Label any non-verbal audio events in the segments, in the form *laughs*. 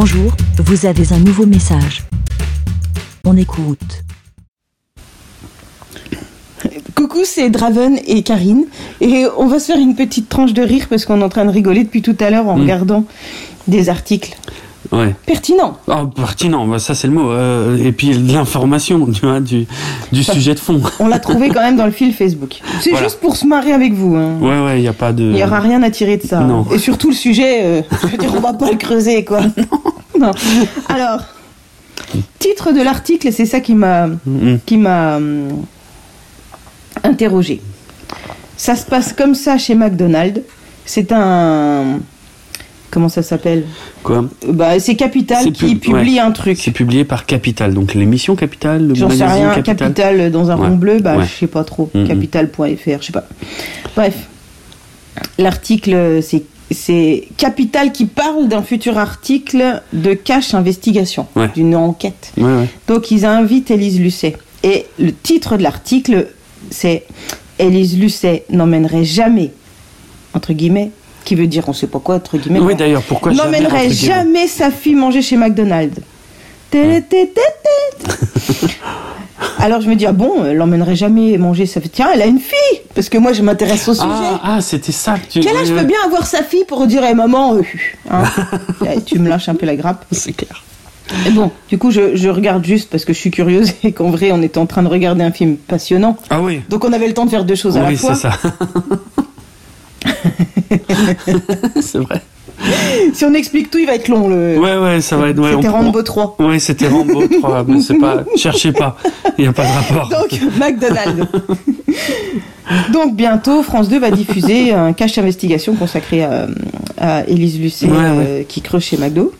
Bonjour, vous avez un nouveau message. On écoute. Coucou, c'est Draven et Karine. Et on va se faire une petite tranche de rire parce qu'on est en train de rigoler depuis tout à l'heure en Mm. regardant des articles Ouais. pertinents. Ah, pertinent, bah, ça c'est le mot. Euh, et puis de l'information, tu vois, du, du sujet de fond. On l'a trouvé quand même dans le fil Facebook. *laughs* C'est Voilà. juste pour se marrer avec vous. hein. Ouais, ouais, il n'y a pas de. Il n'y aura rien à tirer de ça. Non. Et surtout le sujet, euh, je veux dire, on va pas le creuser, quoi. non. *laughs* Alors, titre de l'article, et c'est ça qui m'a Mhm. qui m'a hum, interrogé. Ça se passe comme ça chez McDonald's. C'est un comment ça s'appelle? Quoi? Bah, c'est Capital qui pub- publie ouais. un truc. C'est publié par Capital, donc l'émission Capital, le J'en sais magazine rien. Capital. Capital, dans un Ouais. rond bleu, bah Ouais. je sais pas trop. Mhm. Capital.fr, je sais pas. Bref, l'article c'est c'est Capital qui parle d'un futur article de cash investigation, Ouais. d'une enquête. Ouais, ouais. Donc ils invitent Élise Lucet. Et le titre de l'article, c'est Élise Lucet n'emmènerait jamais, entre guillemets, qui veut dire on sait pas quoi, entre guillemets. Oui, d'ailleurs, pourquoi N'emmènerait jamais sa fille manger chez McDonald's. *laughs* Alors je me dis, ah bon, elle l'emmènerait jamais manger sa fille. Tiens, elle a une fille Parce que moi je m'intéresse au sujet. Ah, ah, c'était ça que tu. Quel âge peut bien avoir sa fille pour dire, eh, maman, euh, hein, *laughs* eh, tu me lâches un peu la grappe C'est clair. et bon, du coup, je, je regarde juste parce que je suis curieuse *laughs* et qu'en vrai, on était en train de regarder un film passionnant. Ah oui. Donc, on avait le temps de faire deux choses à la Oui, fois. c'est ça. *laughs* c'est vrai. Si on explique tout, il va être long. Le... Ouais, ouais, ça va être. Ouais, C'était on- Rambo 3. Ouais, c'était Rambo 3, *laughs* mais c'est pas. Cherchez pas, il n'y a pas de rapport. Donc, McDonald's. Donc, bientôt, France 2 va diffuser un cache investigation consacré à, à Élise Lucet Ouais, ouais. euh, qui creuse chez McDo.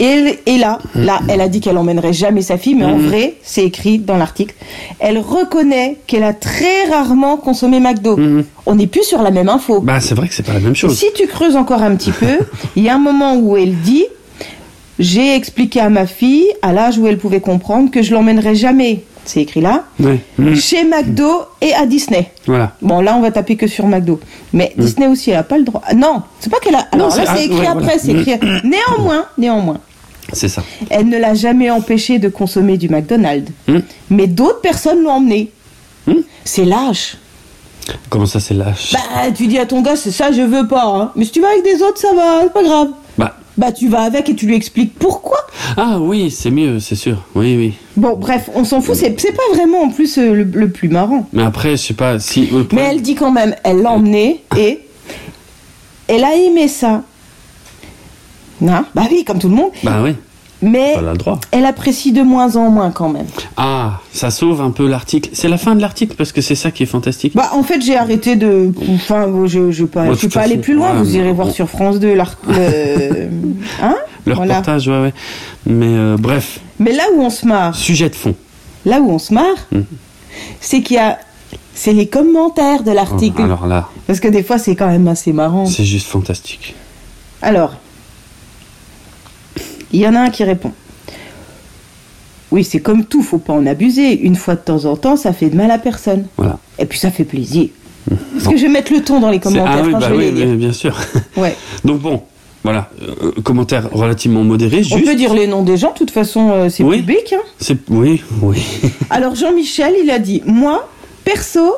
Et, elle- et là, là, elle a dit qu'elle emmènerait jamais sa fille, mais en Mhm. vrai, c'est écrit dans l'article. Elle reconnaît qu'elle a très rarement consommé McDo. Mhm. On n'est plus sur la même info. Bah, c'est vrai que c'est pas la même Et chose. si tu creuses encore un petit peu, *laughs* il y a un moment où elle dit J'ai expliqué à ma fille, à l'âge où elle pouvait comprendre, que je l'emmènerais jamais, c'est écrit là, Ouais. Mhm. chez McDo et à Disney. Voilà. Bon, là, on va taper que sur McDo. Mais Disney aussi, elle a pas le droit. Ah, Non, c'est pas qu'elle a. Non, Alors là, c'est- ah, écrit ouais, après, voilà. c'est écrit. Néanmoins, néanmoins, C'est ça. elle ne l'a jamais empêché de consommer du McDonald's. Mais d'autres personnes l'ont emmené. C'est lâche. Comment ça, c'est lâche? Bah, tu dis à ton gars, c'est ça, je veux pas. hein. Mais si tu vas avec des autres, ça va, c'est pas grave. Bah. Tu vas avec et tu lui expliques pourquoi. Ah oui, c'est mieux, c'est sûr. Oui, oui. Bon, bref, on s'en fout, c'est c'est pas vraiment en plus euh, le, le plus marrant. Mais après, je sais pas si. le Mais elle dit quand même, elle l'a emmené et elle a aimé ça. Non? Bah oui, comme tout le monde. Bah oui, Mais elle a le droit. elle apprécie de moins en moins quand même. Ah, ça sauve un peu l'article. C'est la fin de l'article parce que c'est ça qui est fantastique. Bah, en fait, j'ai arrêté de. Enfin, je je, pas, je suis pas allé plus loin. ouais, Vous irez voir sur France 2 l'art- le. *laughs* Hein? Le voilà. reportage, ouais, ouais. Mais euh, bref, Mais là où on se marre, sujet de fond. là où on se marre, Mhm. c'est qu'il y a. C'est les commentaires de Oh, l'article. alors là, Parce que des fois, c'est quand même assez marrant. c'est juste fantastique. Alors, il y en a un qui répond. Oui, c'est comme tout, faut pas en abuser. Une fois de temps en temps, ça fait de mal à personne. Voilà. Et puis ça fait plaisir. Parce Bon. que je vais mettre le ton dans les commentaires Ah oui, quand bah je vais oui, les lire. oui, bien sûr. *laughs* Ouais. Donc bon, voilà, euh, commentaire relativement modéré. On peut dire les noms des gens, de toute façon, euh, c'est Oui. public. hein. C'est oui, oui. Alors Jean-Michel, il a dit Moi, perso,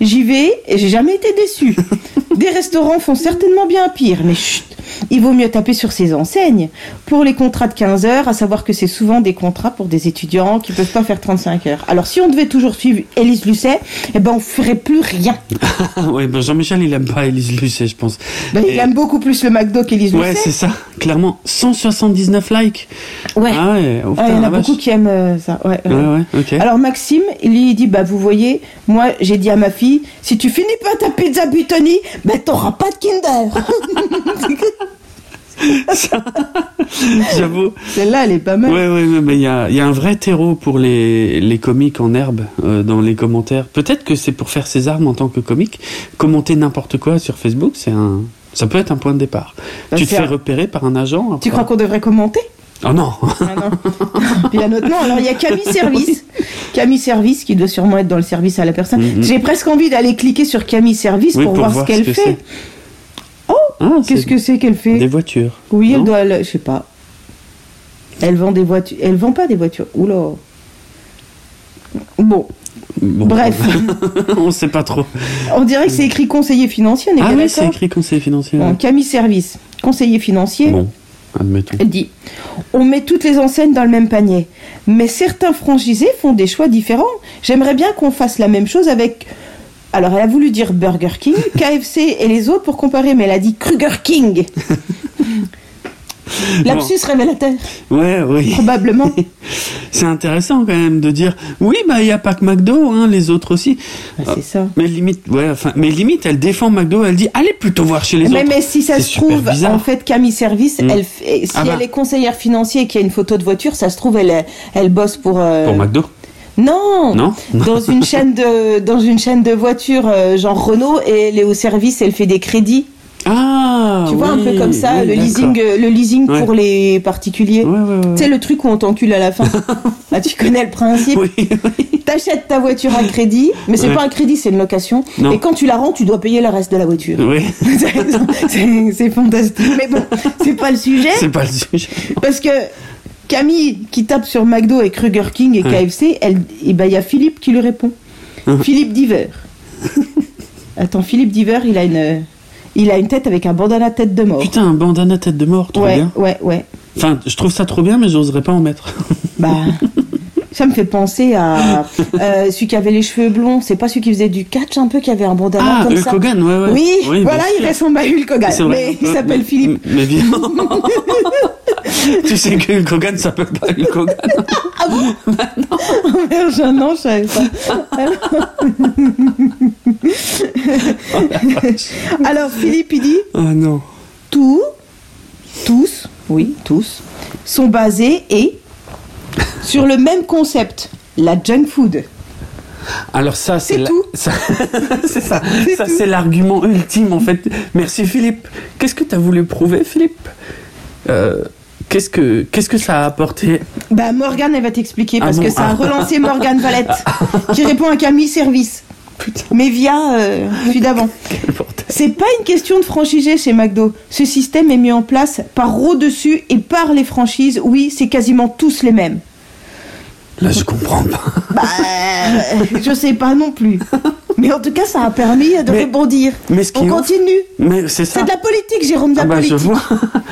j'y vais et j'ai jamais été déçu. *laughs* Des restaurants font certainement bien pire, mais chut, il vaut mieux taper sur ces enseignes. Pour les contrats de 15 heures, à savoir que c'est souvent des contrats pour des étudiants qui peuvent pas faire 35 heures. Alors si on devait toujours suivre Élise Lucet, eh ben on ferait plus rien. *laughs* oui, ben Jean-Michel, il aime pas Élise Lucet, je pense. Ben, il aime beaucoup plus le McDo qu'Élise Ouais, Lucet. c'est ça, clairement. 179 likes. Ouais. Ah ouais, oh, Ah, il y en a vache. beaucoup qui aiment euh, ça. Ouais, ouais. Alors Maxime, lui, il dit, bah vous voyez, moi j'ai dit à ma fille, si tu finis pas ta pizza Butoni, bah t'auras pas de Kinder. *laughs* J'avoue. Celle-là, elle est pas mal. Ouais, ouais, mais il y a, il y a un vrai terreau pour les, les comiques en herbe euh, dans les commentaires. Peut-être que c'est pour faire ses armes en tant que comique. Commenter n'importe quoi sur Facebook, c'est un, ça peut être un point de départ. Tu te fais repérer par un agent. Tu crois qu'on devrait commenter? Oh non. Ah non. *laughs* *laughs* Puis nom. Alors il y a Camille Service. Camille Service qui doit sûrement être dans le service à la personne. Mhm. J'ai presque envie d'aller cliquer sur Camille Service Oui, pour, voir, ce qu'elle que fait. Oh Ah, Qu'est-ce que c'est qu'elle fait? Des voitures. Oui, elle non? doit. Je sais pas. Elle vend des voitures. Elle vend pas des voitures. Oula. Bon, Bon. bref. *laughs* on sait pas trop. On dirait que c'est écrit conseiller financier, on est Ah oui, c'est écrit conseiller financier. Bon. Camille Service, conseiller financier. Bon, admettons. Elle dit On met toutes les enseignes dans le même panier, mais certains franchisés font des choix différents. J'aimerais bien qu'on fasse la même chose avec. Alors, elle a voulu dire Burger King, *laughs* KFC et les autres pour comparer, mais elle a dit Kruger King. *laughs* *laughs* Lapsus révélateur, Ouais, oui. probablement. *laughs* C'est intéressant quand même de dire oui, bah il y a pas que McDo, hein, les autres aussi. Bah, c'est ça. Mais limite, ouais, enfin, mais limite, elle défend McDo, elle dit allez plutôt voir chez les Mais, autres. mais si ça se trouve, en fait, Camille Service, Mm. elle, si Ah bah. elle est conseillère financière et qu'il y a une photo de voiture, ça se trouve, elle, elle bosse pour. euh, Pour McDo, Non, non *laughs* dans une chaîne de dans une chaîne de voitures euh, genre Renault et elle est au service, elle fait des crédits. Ah. tu vois un peu comme ça oui, le leasing euh, le leasing Ouais. pour les particuliers. Ouais, ouais. Tu sais le truc où on t'encule à la fin. Là *laughs* tu connais le principe. Oui. T'achètes ta voiture à crédit, mais c'est pas un crédit, c'est une location. Non. Et quand tu la rends, tu dois payer le reste de la voiture. Oui, *laughs* c'est fantastique. Mais bon, c'est pas le sujet. c'est pas le sujet. Parce que Camille qui tape sur McDo et Kruger King et. KFC, elle, et ben il y a Philippe qui lui répond. Hein. Philippe Diver. *laughs* Attends, Philippe Diver, il a une, il a une tête avec un bandana tête de mort. Putain, un bandana tête de mort, trop ouais, bien. ouais, ouais. Enfin, je trouve ça trop bien, mais j'oserais pas en mettre. *laughs* Bah, ça me fait penser à *laughs* euh, celui qui avait les cheveux blonds. C'est pas celui qui faisait du catch un peu, qui avait un bandana Ah, comme Hulk ça. Hogan, ouais, ouais. Oui, voilà, il ressemble à Hulk Hogan, mais il s'appelle mais- Philippe. Mais bien. *laughs* tu sais que Hulk Hogan s'appelle pas Hulk Hogan. Merde, je- non, je savais pas. *laughs* Alors Philippe, il dit Oh non. tous, tous, oui, tous, sont basés et sur le même concept, la junk food. Alors ça, c'est tout. *laughs* ça- c'est ça. *laughs* Ça, c'est l'argument ultime en fait. Merci Philippe. Qu'est-ce que tu as voulu prouver, Philippe? Euh, Qu'est-ce que qu'est-ce que ça a apporté? Bah Morgane, elle va t'expliquer Ah parce bon? que ça a Ah. relancé Morgane Valette qui répond à Camille Service, mais via euh, celui d'avant. *laughs* C'est pas une question de franchisé chez McDo. Ce système est mis en place par au-dessus et par les franchises. Oui, c'est quasiment tous les mêmes. Là, je comprends pas. Bah, euh, je sais pas non plus. *laughs* Mais en tout cas, ça a permis de Mais- rebondir. mais ce qui On continue. Mais c'est ça. C'est de la politique, Jérôme, de la Ah bah, je politique. vois.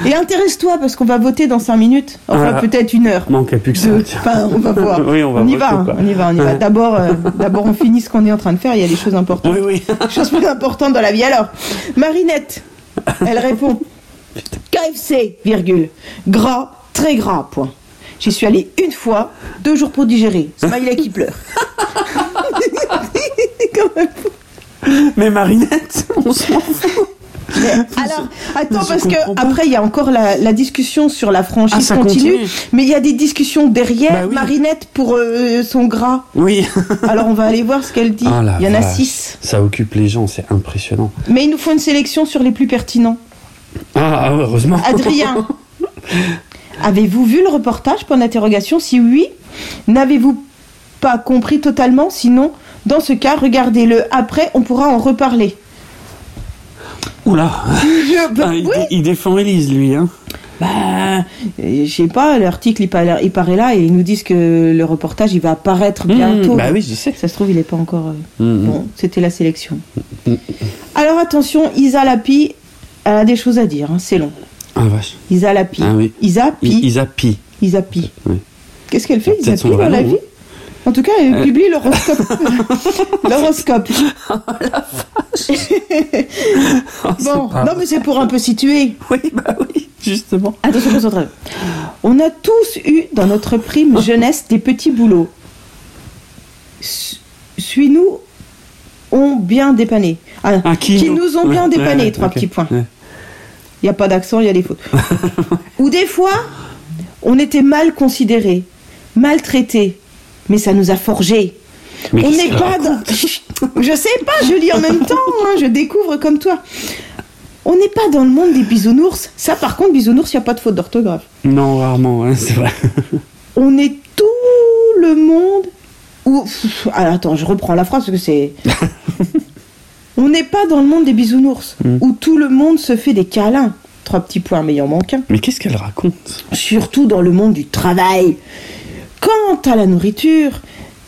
Et intéresse-toi parce qu'on va voter dans 5 minutes. Enfin, Ah. peut-être une heure. Manquait plus que ça. Deux. tiens. Enfin, on va voir. *laughs* Oui, on va y voter, va, hein, on y va, on y va. D'abord, euh, d'abord, on finit ce qu'on est en train de faire. Il y a des choses importantes. Oui, oui. Chose plus importante dans la vie. Alors, Marinette, elle répond KFC, virgule, gras, très gras, point. J'y suis allée une fois, deux jours pour digérer. Smiley qui pleure. *laughs* Quand même. Mais Marinette, *laughs* on s'en fout. *laughs* Alors, attends, parce que pas. après, il y a encore la, la discussion sur la franchise Ah, continue, continue. mais il y a des discussions derrière Bah oui. Marinette pour euh, son gras. Oui. Alors, on va aller voir ce qu'elle dit. Ah, il y en a six. Ça occupe les gens, c'est impressionnant. Mais il nous faut une sélection sur les plus pertinents. Ah, heureusement. Adrien, avez-vous vu le reportage Point d'interrogation. Si oui, n'avez-vous pas compris totalement Sinon, dans ce cas, regardez-le après, on pourra en reparler. Oula. Je, bah, *laughs* Ah, il, oui. dé- il défend Elise, lui. Hein. Bah, euh, je sais pas, l'article il, paraît- il paraît là et ils nous disent que le reportage il va apparaître bientôt. Mmh, bah oui, je sais. Ça se trouve, il est pas encore. euh, Mmh, Bon, c'était la sélection. Alors attention, Isa Lapi, elle a des choses à dire, hein, c'est long. Ah, vache. Isa Lapi. Ah oui. Isa Pi. Isa Pi. Isa Pi. Oui. Qu'est-ce qu'elle fait, Isa Pi, dans la vie? En tout cas, elle Euh. publie l'horoscope. *laughs* l'horoscope. Oh, *laughs* c'est Bon, pas non mais c'est pour un peu situer. Oui, bah oui, justement. Attention, concentrez On a tous eu dans notre prime *laughs* jeunesse des petits boulots. Su- Suis-nous ont bien dépanné. Ah, Ah, qui, nous ont bien Ouais, dépanné, ouais, trois petits points. Ouais. Il n'y a pas d'accent, il y a des fautes. Ou des fois, on était mal considérés, maltraités, mais ça nous a forgés. Mais on n'est pas dans... *laughs* Je sais pas, je lis en même temps, hein, je découvre comme toi. On n'est pas dans le monde des bisounours. Ça, par contre, bisounours, il n'y a pas de faute d'orthographe. Non, rarement, hein, c'est vrai. *laughs* On est tout le monde. Ou... Ah, attends, je reprends la phrase parce que c'est. *laughs* On n'est pas dans le monde des bisounours, Mm. où tout le monde se fait des câlins. Trois petits points, mais il en manque un. Mais qu'est-ce qu'elle raconte? Surtout dans le monde du travail. Quant à la nourriture,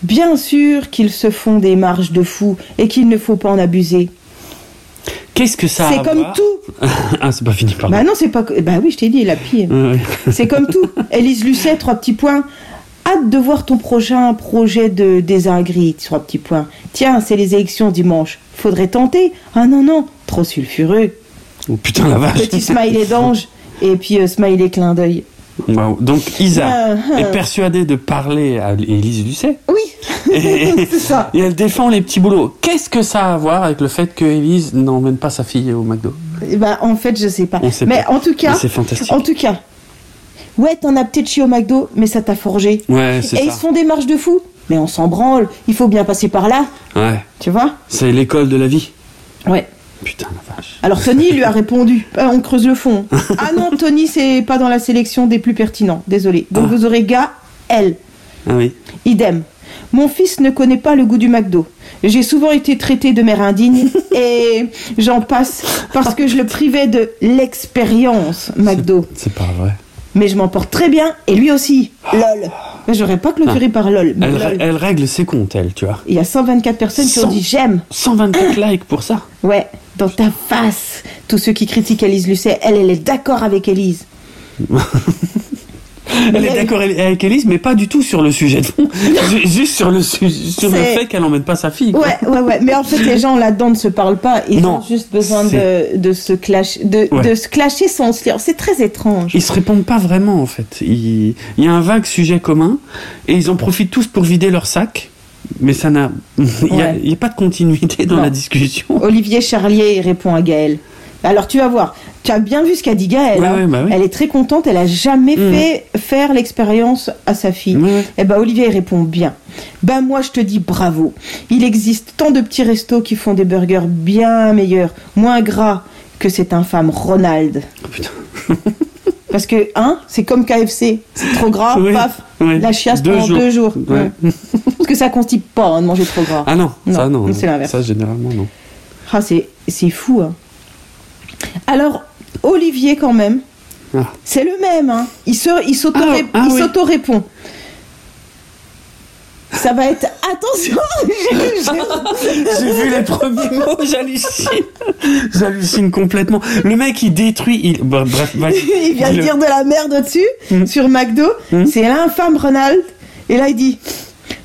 bien sûr qu'ils se font des marges de fou et qu'il ne faut pas en abuser. Qu'est-ce que ça C'est comme tout. *laughs* ah, c'est pas fini, pardon. Bah non, c'est pas. Bah oui, je t'ai dit, la pire. Ouais. *laughs* C'est comme tout. Élise Lucet, trois petits points. Hâte de voir ton prochain projet de désingris, trois petits points. Tiens, c'est les élections dimanche. Faudrait tenter. Ah non, non, trop sulfureux. Oh putain, la vache. Petit smiley d'ange. *laughs* Et puis euh, smiley clin d'œil. Donc Isa Ah, ah. est persuadée de parler à Élise Lucet Oui, et, *laughs* c'est ça. et elle défend les petits boulots. Qu'est-ce que ça a à voir avec le fait que Élise n'emmène pas sa fille au McDo? Eh ben, en fait, je sais pas. On sait mais pas. en tout cas, C'est fantastique. en tout cas, ouais, t'en as peut-être chié au McDo, mais ça t'a forgé. Ouais, c'est Et ils se font des marches de fou. Mais on s'en branle. Il faut bien passer par là, Ouais, tu vois? C'est l'école de la vie. Ouais. Putain, la vache. Alors Tony lui a répondu, Ah, on creuse le fond. *laughs* ah non, Tony, c'est pas dans la sélection des plus pertinents. Désolé. Donc Ah. vous aurez gars, elle. Ah oui. Idem. Mon fils ne connaît pas le goût du McDo. J'ai souvent été traité de mère indigne *laughs* et j'en passe parce que je le privais de l'expérience McDo. C'est pas vrai. Mais je m'en porte très bien et lui aussi. LOL. Mais J'aurais pas clôturé par LOL. Elle, LOL. elle règle ses comptes, elle, tu vois. Il y a 124 personnes qui ont dit j'aime. 124 *coughs* likes pour ça. Ouais, dans ta face. Tous ceux qui critiquent Elise Lucet, elle, elle est d'accord avec Elise. *laughs* Elle est d'accord avec Élise, mais pas du tout sur le sujet de *laughs* fond. Ju- Juste sur le, sur fait qu'elle emmène pas sa fille. quoi. Ouais, ouais, ouais. Mais en fait, les gens là-dedans ne se parlent pas. Ils Non, ont juste besoin de, se clasher, de, Ouais. de se clasher sans se lire. C'est très étrange. Ils se répondent pas vraiment en fait. Il, il y a un vague sujet commun et ils en profitent tous pour vider leur sac. Mais ça n'a, il *laughs* y a, Ouais. pas de continuité dans Non. la discussion. *laughs* Olivier Charlier répond à Gaël. Alors tu vas voir, tu as bien vu ce qu'a dit Gaël. Ouais, hein. ouais, bah oui. Elle est très contente, elle a jamais Mhm. fait faire l'expérience à sa fille. Ouais. Eh ben Olivier il répond bien. Ben moi je te dis bravo. Il existe tant de petits restos qui font des burgers bien meilleurs, moins gras que cet infâme Ronald. Oh, putain. *laughs* Parce que hein, c'est comme KFC, c'est trop gras, Oui, paf, la chiasse Deux pendant jours. deux jours. Ouais. *laughs* Parce que ça constipe pas hein, de manger trop gras. Ah non, Non, ça non. c'est l'inverse. Ça généralement non. Ah, c'est, fou. Hein. Alors, Olivier, quand même, Ah. c'est le même. Hein. Il, Ah, ah oui. Ça va être. Attention *laughs* j'ai- vu les premiers mots, j'hallucine. J'hallucine complètement. Le mec il détruit. Il... Bah, bref, *laughs* Il vient de dire de la merde au-dessus, Mm. sur McDo. Mm. C'est l'infâme Ronald. Et là, il dit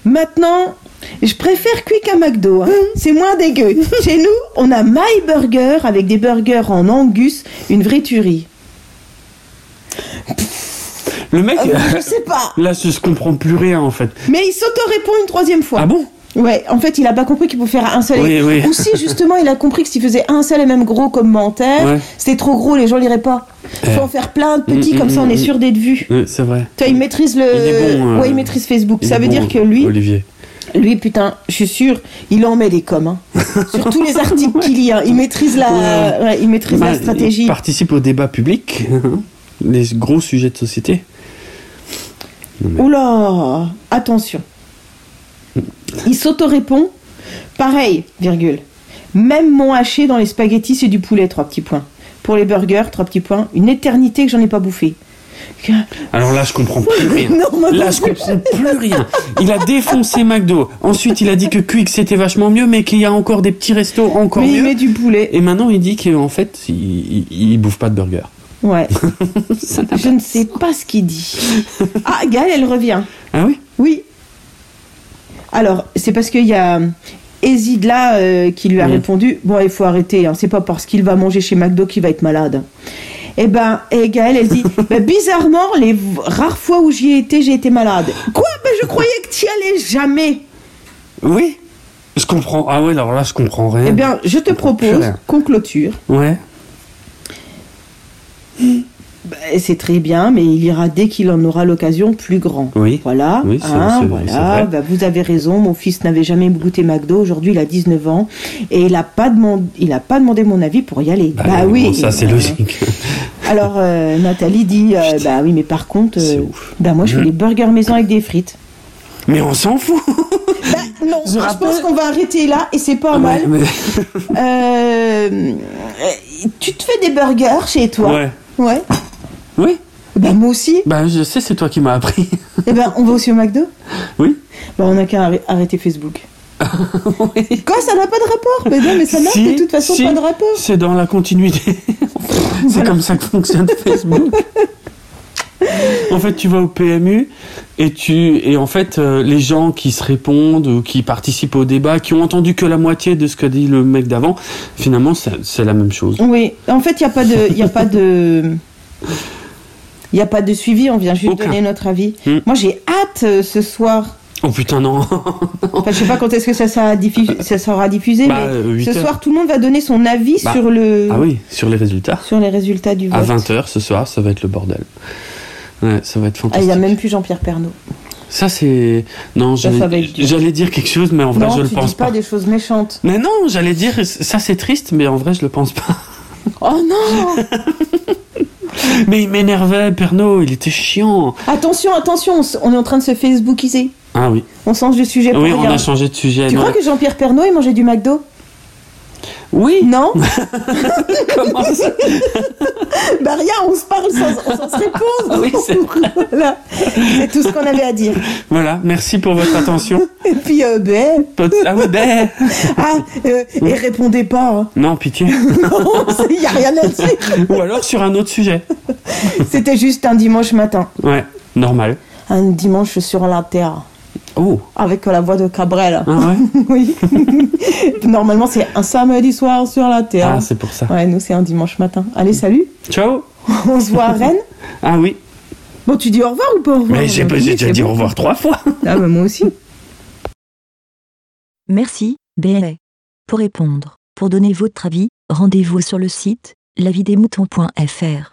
Maintenant. Je préfère Quick à McDo, hein. c'est moins dégueu. *laughs* Chez nous, on a My Burger avec des burgers en Angus, une vraie tuerie. Le mec, Euh, je sais pas, là, je comprends plus rien en fait. mais il s'auto-répond une troisième fois. Ah bon? Ouais, en fait, il a pas compris qu'il pouvait faire un seul. Oui, oui. Ou si justement, il a compris que s'il faisait un seul et même gros commentaire, Ouais. c'était trop gros, les gens liraient pas. Faut Eh. en faire plein de petits, Mm, comme mm, ça, on mm, est sûr d'être vu. C'est vrai. Tu vois, il maîtrise le. Il bon, euh, ouais, il maîtrise Facebook. Il ça veut bon, dire que lui, Olivier. lui, putain, je suis sûr, il en met des coms. Hein. *laughs* Sur tous les articles qu'il lit, hein. il maîtrise la, Ouais. ouais, il maîtrise Bah, la stratégie. Il participe au débat public, hein, les gros sujets de société. Oula, attention. Il s'auto-répond. Pareil, virgule. Même mon haché dans les spaghettis, c'est du poulet, trois petits points. Pour les burgers, trois petits points. Une éternité que j'en ai pas bouffé. Alors là, je comprends plus rien. Non, Là, je comprends *laughs* plus rien. Il a défoncé McDo. Ensuite, il a dit que Quick c'était vachement mieux, mais qu'il y a encore des petits restos encore Mais il met du poulet. Et maintenant, il dit qu'en fait, il, il, il bouffe pas de burger. Ouais. *laughs* Je ne sais pas ce qu'il dit. Ah, Gaël, elle revient. Ah oui? Oui. Alors, c'est parce qu'il y a Ezid là euh, qui lui a Oui. répondu Bon, il faut arrêter, hein, c'est pas parce qu'il va manger chez McDo qu'il va être malade. Eh ben, et Gaël, elle dit *laughs* Bah, Bizarrement, les rares fois où j'y ai été, j'ai été malade. Quoi? Ben, je croyais que tu y allais jamais. Oui Je comprends. Ah ouais, alors là, je comprends rien. Eh bien, je te propose qu'on clôture. Ouais. Ben, c'est très bien, mais il ira dès qu'il en aura l'occasion plus grand. Oui. Voilà, Oui, c'est- hein, c'est voilà. vrai. Bah, vous avez raison. Mon fils n'avait jamais goûté McDo. Aujourd'hui, il a 19 ans et il a pas demandé, il a pas demandé mon avis pour y aller. Bah, oui. bon, ça, c'est logique. *laughs* Alors euh, Nathalie dit, euh, bah oui, mais par contre, euh, bah moi je fais des burgers maison avec des frites. Mais on s'en fout *laughs* Bah, Non, Je pense qu'on va arrêter là et c'est pas Ouais, mal. mais- Euh, tu te fais des burgers chez toi? Ouais. Ouais. Oui, Ben moi aussi. bah je sais, c'est toi qui m'as appris. Eh ben on va aussi au McDo? Oui. Ben on a qu'à arrê- arrêter Facebook. *laughs* Oui. Quoi, ça n'a pas de rapport? Mais non, mais ça n'a Si, de toute façon si. pas de rapport. C'est dans la continuité. *laughs* c'est comme ça que fonctionne Facebook. En fait, tu vas au PMU et tu et en fait euh, les gens qui se répondent ou qui participent au débat, qui ont entendu que la moitié de ce que dit le mec d'avant, finalement c'est la même chose. Oui, en fait, il n'y a pas de. Y a pas de... Il n'y a pas de suivi, on vient juste Aucun. donner notre avis. Hmm. Moi, j'ai hâte euh, ce soir. Oh putain non. Enfin, je sais pas quand est-ce que ça sera, ça sera diffusé, Bah, mais euh, ce heures. soir, tout le monde va donner son avis Bah, sur le ah oui, sur les résultats. sur les résultats du vote. À 20h ce soir, ça va être le bordel. Ouais, ça va être Ah, fantastique. il n'y a même plus Jean-Pierre Pernaud. Ça c'est non, j'allais dire quelque chose mais en vrai non, je le tu pense dis pas, pas. des choses méchantes. Mais non, j'allais dire ça c'est triste mais en vrai je le pense pas. Oh non *laughs* *laughs* Mais il m'énervait, Pernod, il était chiant. Attention, attention, on est en train de se Facebookiser. Ah oui. On change de sujet pour Oui, on a changé de sujet. Tu non. crois que Jean-Pierre Pernaud, il mangeait du McDo? Oui. Non *laughs* Comment ça *laughs* Bah rien, on se parle sans, sans se répondre. Oui, c'est. *laughs* Voilà, c'est tout ce qu'on avait à dire. Voilà, merci pour votre attention. Et puis, euh, ben, Ah oui, ben. ah, euh, et répondez pas. Hein. Non, pitié. Il n'y a rien à dire. Ou alors sur un autre sujet. C'était juste un dimanche matin. Ouais, normal. Un dimanche sur la terre. Oh. Avec la voix de Cabrel. Ah ouais *laughs* Oui. *laughs* Normalement, c'est un samedi soir sur la terre. Ah, c'est pour ça. ouais, nous, c'est un dimanche matin. Allez, salut. Ciao. On se voit à Rennes. *laughs* Ah oui. Bon, tu dis au revoir ou pas au revoir Mais j'ai pas- j'ai déjà dit au revoir trois fois. Ah, bah, moi aussi. Merci, BLA. Pour répondre, pour donner votre avis, rendez-vous sur le site lavidemouton.fr.